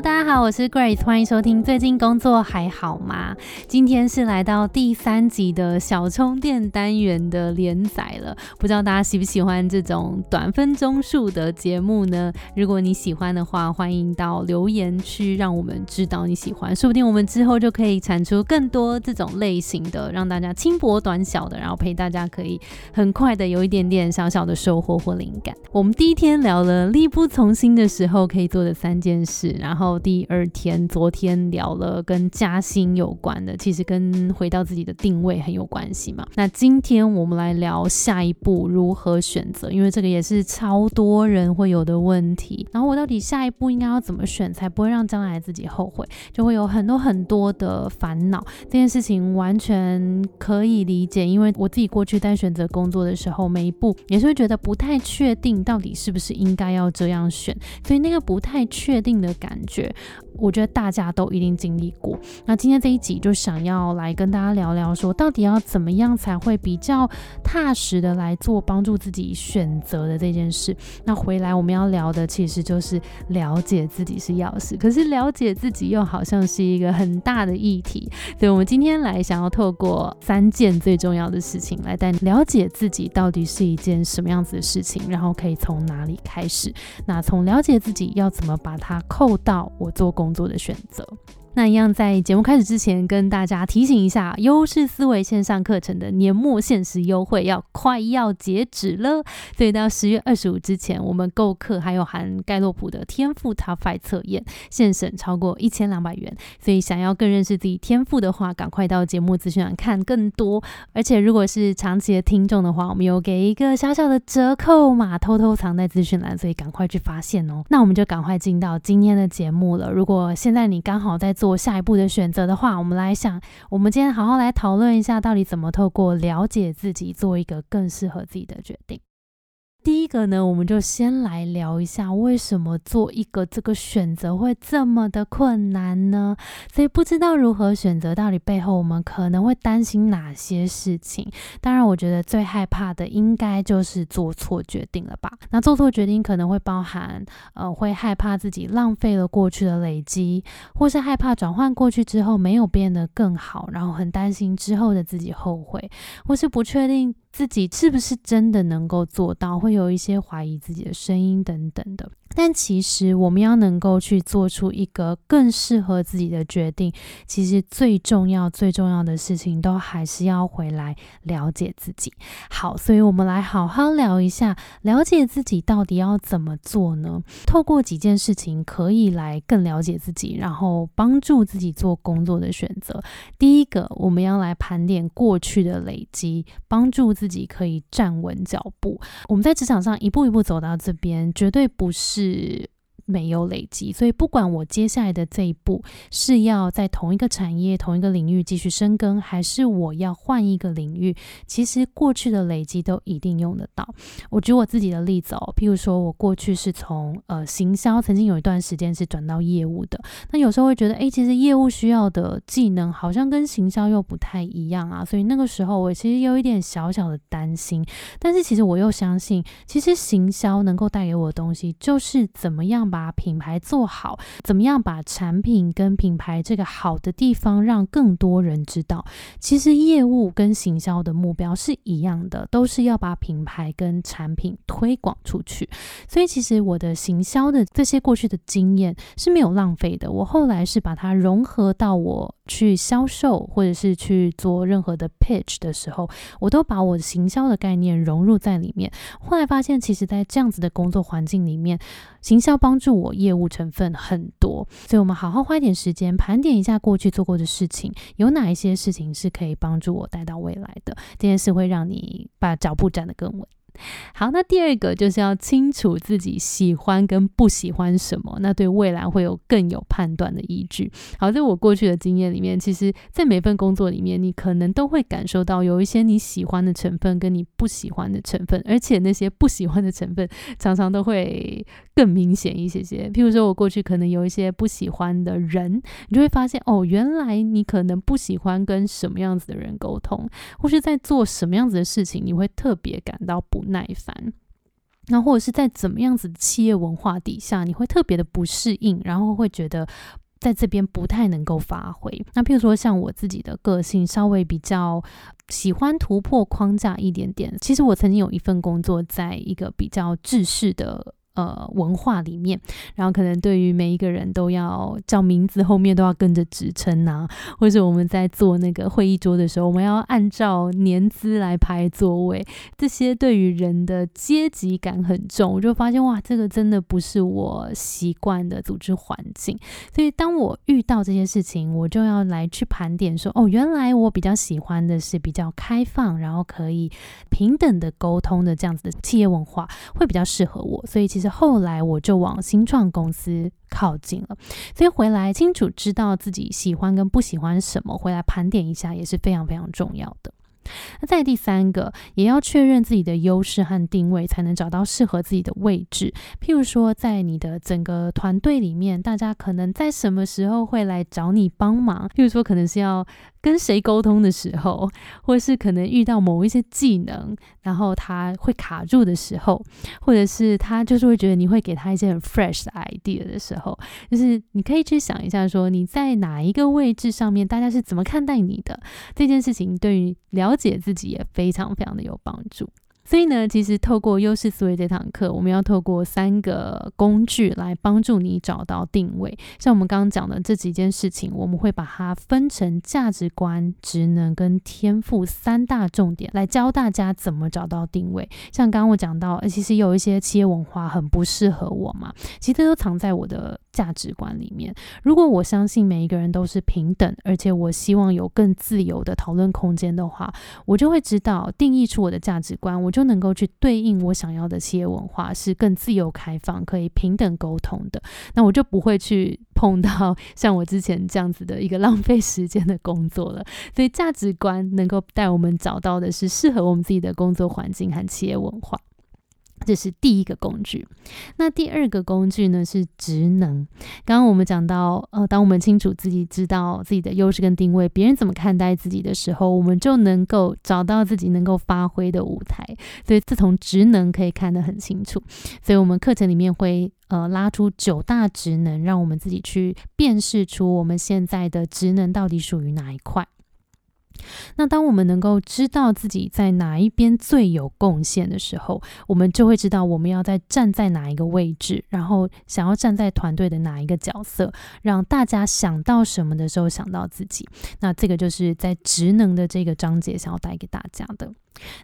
大家好，我是 Grace，欢迎收听。最近工作还好吗？今天是来到第三集的小充电单元的连载了，不知道大家喜不喜欢这种短分钟数的节目呢？如果你喜欢的话，欢迎到留言区让我们知道你喜欢，说不定我们之后就可以产出更多这种类型的，让大家轻薄短小的，然后陪大家可以很快的有一点点小小的收获或灵感。我们第一天聊了力不从心的时候可以做的三件事。然后第二天，昨天聊了跟加薪有关的，其实跟回到自己的定位很有关系嘛。那今天我们来聊下一步如何选择，因为这个也是超多人会有的问题。然后我到底下一步应该要怎么选，才不会让将来自己后悔，就会有很多很多的烦恼。这件事情完全可以理解，因为我自己过去在选择工作的时候，每一步也是会觉得不太确定，到底是不是应该要这样选，所以那个不太确定的。感觉，觉我觉得大家都一定经历过。那今天这一集就想要来跟大家聊聊，说到底要怎么样才会比较踏实的来做帮助自己选择的这件事。那回来我们要聊的其实就是了解自己是钥匙，可是了解自己又好像是一个很大的议题。所以我们今天来想要透过三件最重要的事情来带了解自己到底是一件什么样子的事情，然后可以从哪里开始。那从了解自己要怎么把它扣。到我做工作的选择。那一样，在节目开始之前，跟大家提醒一下，优势思维线上课程的年末限时优惠要快要截止了，所以到十月二十五之前，我们购课还有含盖洛普的天赋 Top Five 测验，现省超过一千两百元。所以想要更认识自己天赋的话，赶快到节目资讯栏看更多。而且如果是长期的听众的话，我们有给一个小小的折扣码，偷偷藏在资讯栏，所以赶快去发现哦。那我们就赶快进到今天的节目了。如果现在你刚好在做下一步的选择的话，我们来想，我们今天好好来讨论一下，到底怎么透过了解自己，做一个更适合自己的决定。第一个呢，我们就先来聊一下为什么做一个这个选择会这么的困难呢？所以不知道如何选择，到底背后我们可能会担心哪些事情？当然，我觉得最害怕的应该就是做错决定了吧。那做错决定可能会包含，呃，会害怕自己浪费了过去的累积，或是害怕转换过去之后没有变得更好，然后很担心之后的自己后悔，或是不确定。自己是不是真的能够做到？会有一些怀疑自己的声音等等的。但其实我们要能够去做出一个更适合自己的决定，其实最重要、最重要的事情都还是要回来了解自己。好，所以我们来好好聊一下，了解自己到底要怎么做呢？透过几件事情可以来更了解自己，然后帮助自己做工作的选择。第一个，我们要来盘点过去的累积，帮助自己可以站稳脚步。我们在职场上一步一步走到这边，绝对不是。是没有累积，所以不管我接下来的这一步是要在同一个产业、同一个领域继续深耕，还是我要换一个领域，其实过去的累积都一定用得到。我举我自己的例子哦，譬如说我过去是从呃行销，曾经有一段时间是转到业务的。那有时候会觉得，哎，其实业务需要的技能好像跟行销又不太一样啊，所以那个时候我其实有一点小小的担心。但是其实我又相信，其实行销能够带给我的东西，就是怎么样。把把品牌做好，怎么样把产品跟品牌这个好的地方让更多人知道？其实业务跟行销的目标是一样的，都是要把品牌跟产品推广出去。所以其实我的行销的这些过去的经验是没有浪费的。我后来是把它融合到我去销售或者是去做任何的 pitch 的时候，我都把我行销的概念融入在里面。后来发现，其实在这样子的工作环境里面，行销帮助我业务成分很多，所以我们好好花一点时间盘点一下过去做过的事情，有哪一些事情是可以帮助我带到未来的，这件事会让你把脚步站得更稳。好，那第二个就是要清楚自己喜欢跟不喜欢什么，那对未来会有更有判断的依据。好，在我过去的经验里面，其实，在每份工作里面，你可能都会感受到有一些你喜欢的成分跟你不喜欢的成分，而且那些不喜欢的成分常常都会更明显一些些。譬如说，我过去可能有一些不喜欢的人，你就会发现哦，原来你可能不喜欢跟什么样子的人沟通，或是在做什么样子的事情，你会特别感到不。耐烦。那或者是在怎么样子的企业文化底下，你会特别的不适应，然后会觉得在这边不太能够发挥。那譬如说像我自己的个性稍微比较喜欢突破框架一点点，其实我曾经有一份工作，在一个比较制式的。呃，文化里面，然后可能对于每一个人都要叫名字，后面都要跟着职称呐，或者我们在做那个会议桌的时候，我们要按照年资来排座位，这些对于人的阶级感很重，我就发现哇，这个真的不是我习惯的组织环境。所以当我遇到这些事情，我就要来去盘点说，哦，原来我比较喜欢的是比较开放，然后可以平等的沟通的这样子的企业文化，会比较适合我。所以其实。后来我就往新创公司靠近了，所以回来清楚知道自己喜欢跟不喜欢什么，回来盘点一下也是非常非常重要的。那再第三个，也要确认自己的优势和定位，才能找到适合自己的位置。譬如说，在你的整个团队里面，大家可能在什么时候会来找你帮忙？譬如说，可能是要跟谁沟通的时候，或是可能遇到某一些技能，然后他会卡住的时候，或者是他就是会觉得你会给他一些很 fresh 的 idea 的时候，就是你可以去想一下，说你在哪一个位置上面，大家是怎么看待你的这件事情，对于了了解自己也非常非常的有帮助。所以呢，其实透过优势思维这堂课，我们要透过三个工具来帮助你找到定位。像我们刚刚讲的这几件事情，我们会把它分成价值观、职能跟天赋三大重点，来教大家怎么找到定位。像刚刚我讲到，其实有一些企业文化很不适合我嘛，其实都藏在我的价值观里面。如果我相信每一个人都是平等，而且我希望有更自由的讨论空间的话，我就会知道定义出我的价值观，我就能够去对应我想要的企业文化是更自由开放、可以平等沟通的，那我就不会去碰到像我之前这样子的一个浪费时间的工作了。所以价值观能够带我们找到的是适合我们自己的工作环境和企业文化。这是第一个工具，那第二个工具呢是职能。刚刚我们讲到，呃，当我们清楚自己知道自己的优势跟定位，别人怎么看待自己的时候，我们就能够找到自己能够发挥的舞台。所以，自从职能可以看得很清楚。所以我们课程里面会呃拉出九大职能，让我们自己去辨识出我们现在的职能到底属于哪一块。那当我们能够知道自己在哪一边最有贡献的时候，我们就会知道我们要在站在哪一个位置，然后想要站在团队的哪一个角色，让大家想到什么的时候想到自己。那这个就是在职能的这个章节想要带给大家的。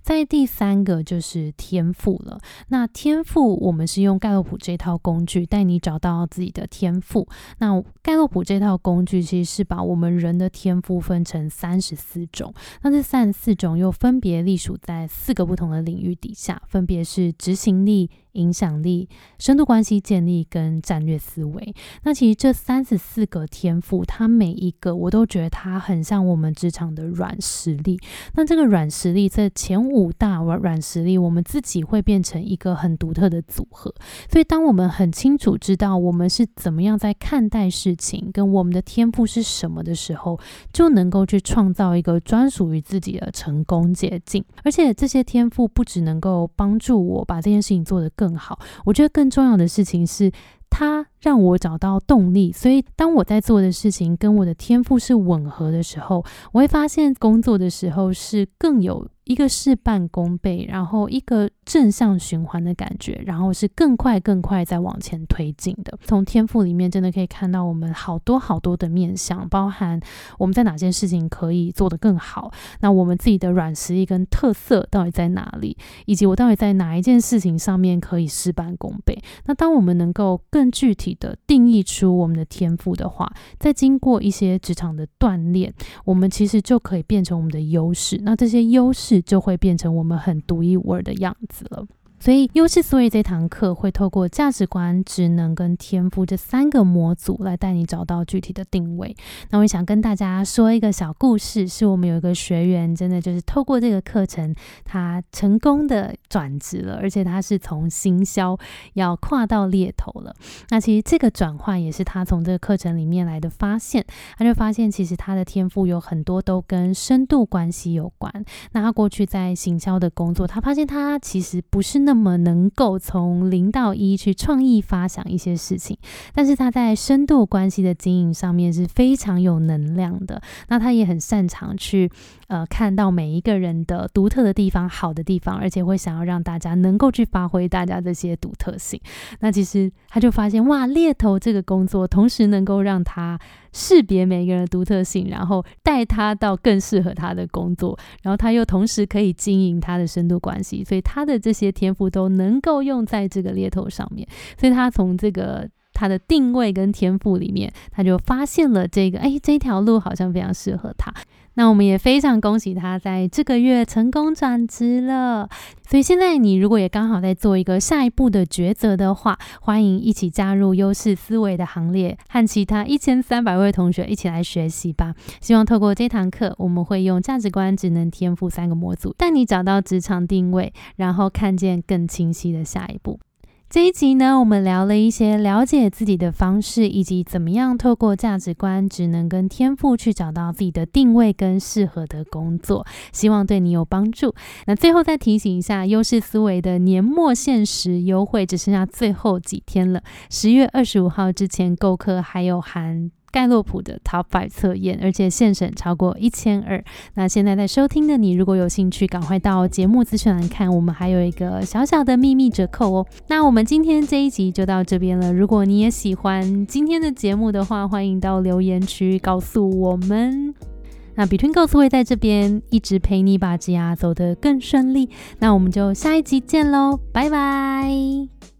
在第三个就是天赋了。那天赋，我们是用盖洛普这套工具带你找到自己的天赋。那盖洛普这套工具其实是把我们人的天赋分成三十四种。那这三十四种又分别隶属在四个不同的领域底下，分别是执行力。影响力、深度关系建立跟战略思维，那其实这三十四个天赋，它每一个我都觉得它很像我们职场的软实力。那这个软实力，这前五大软软实力，我们自己会变成一个很独特的组合。所以，当我们很清楚知道我们是怎么样在看待事情，跟我们的天赋是什么的时候，就能够去创造一个专属于自己的成功捷径。而且，这些天赋不只能够帮助我把这件事情做得更。好，我觉得更重要的事情是，它让我找到动力。所以，当我在做的事情跟我的天赋是吻合的时候，我会发现工作的时候是更有。一个事半功倍，然后一个正向循环的感觉，然后是更快更快在往前推进的。从天赋里面真的可以看到我们好多好多的面向，包含我们在哪件事情可以做得更好，那我们自己的软实力跟特色到底在哪里，以及我到底在哪一件事情上面可以事半功倍。那当我们能够更具体的定义出我们的天赋的话，再经过一些职场的锻炼，我们其实就可以变成我们的优势。那这些优势。就会变成我们很独一无二的样子了。所以，优势思维这堂课会透过价值观、职能跟天赋这三个模组来带你找到具体的定位。那我想跟大家说一个小故事，是我们有一个学员，真的就是透过这个课程，他成功的转职了，而且他是从行销要跨到猎头了。那其实这个转换也是他从这个课程里面来的发现，他就发现其实他的天赋有很多都跟深度关系有关。那他过去在行销的工作，他发现他其实不是。那么能够从零到一去创意发想一些事情，但是他在深度关系的经营上面是非常有能量的。那他也很擅长去呃看到每一个人的独特的地方、好的地方，而且会想要让大家能够去发挥大家这些独特性。那其实他就发现，哇，猎头这个工作同时能够让他。识别每个人的独特性，然后带他到更适合他的工作，然后他又同时可以经营他的深度关系，所以他的这些天赋都能够用在这个猎头上面。所以他从这个他的定位跟天赋里面，他就发现了这个，哎，这条路好像非常适合他。那我们也非常恭喜他在这个月成功转职了。所以现在你如果也刚好在做一个下一步的抉择的话，欢迎一起加入优势思维的行列，和其他一千三百位同学一起来学习吧。希望透过这堂课，我们会用价值观、职能、天赋三个模组，带你找到职场定位，然后看见更清晰的下一步。这一集呢，我们聊了一些了解自己的方式，以及怎么样透过价值观、职能跟天赋去找到自己的定位跟适合的工作，希望对你有帮助。那最后再提醒一下，优势思维的年末限时优惠只剩下最后几天了，十月二十五号之前购课还有含。盖洛普的 Top Five 测验，而且现省超过一千二。那现在在收听的你，如果有兴趣，赶快到节目资讯栏看，我们还有一个小小的秘密折扣哦。那我们今天这一集就到这边了。如果你也喜欢今天的节目的话，欢迎到留言区告诉我们。那 Between Goals 会在这边一直陪你把职涯走得更顺利。那我们就下一集见喽，拜拜。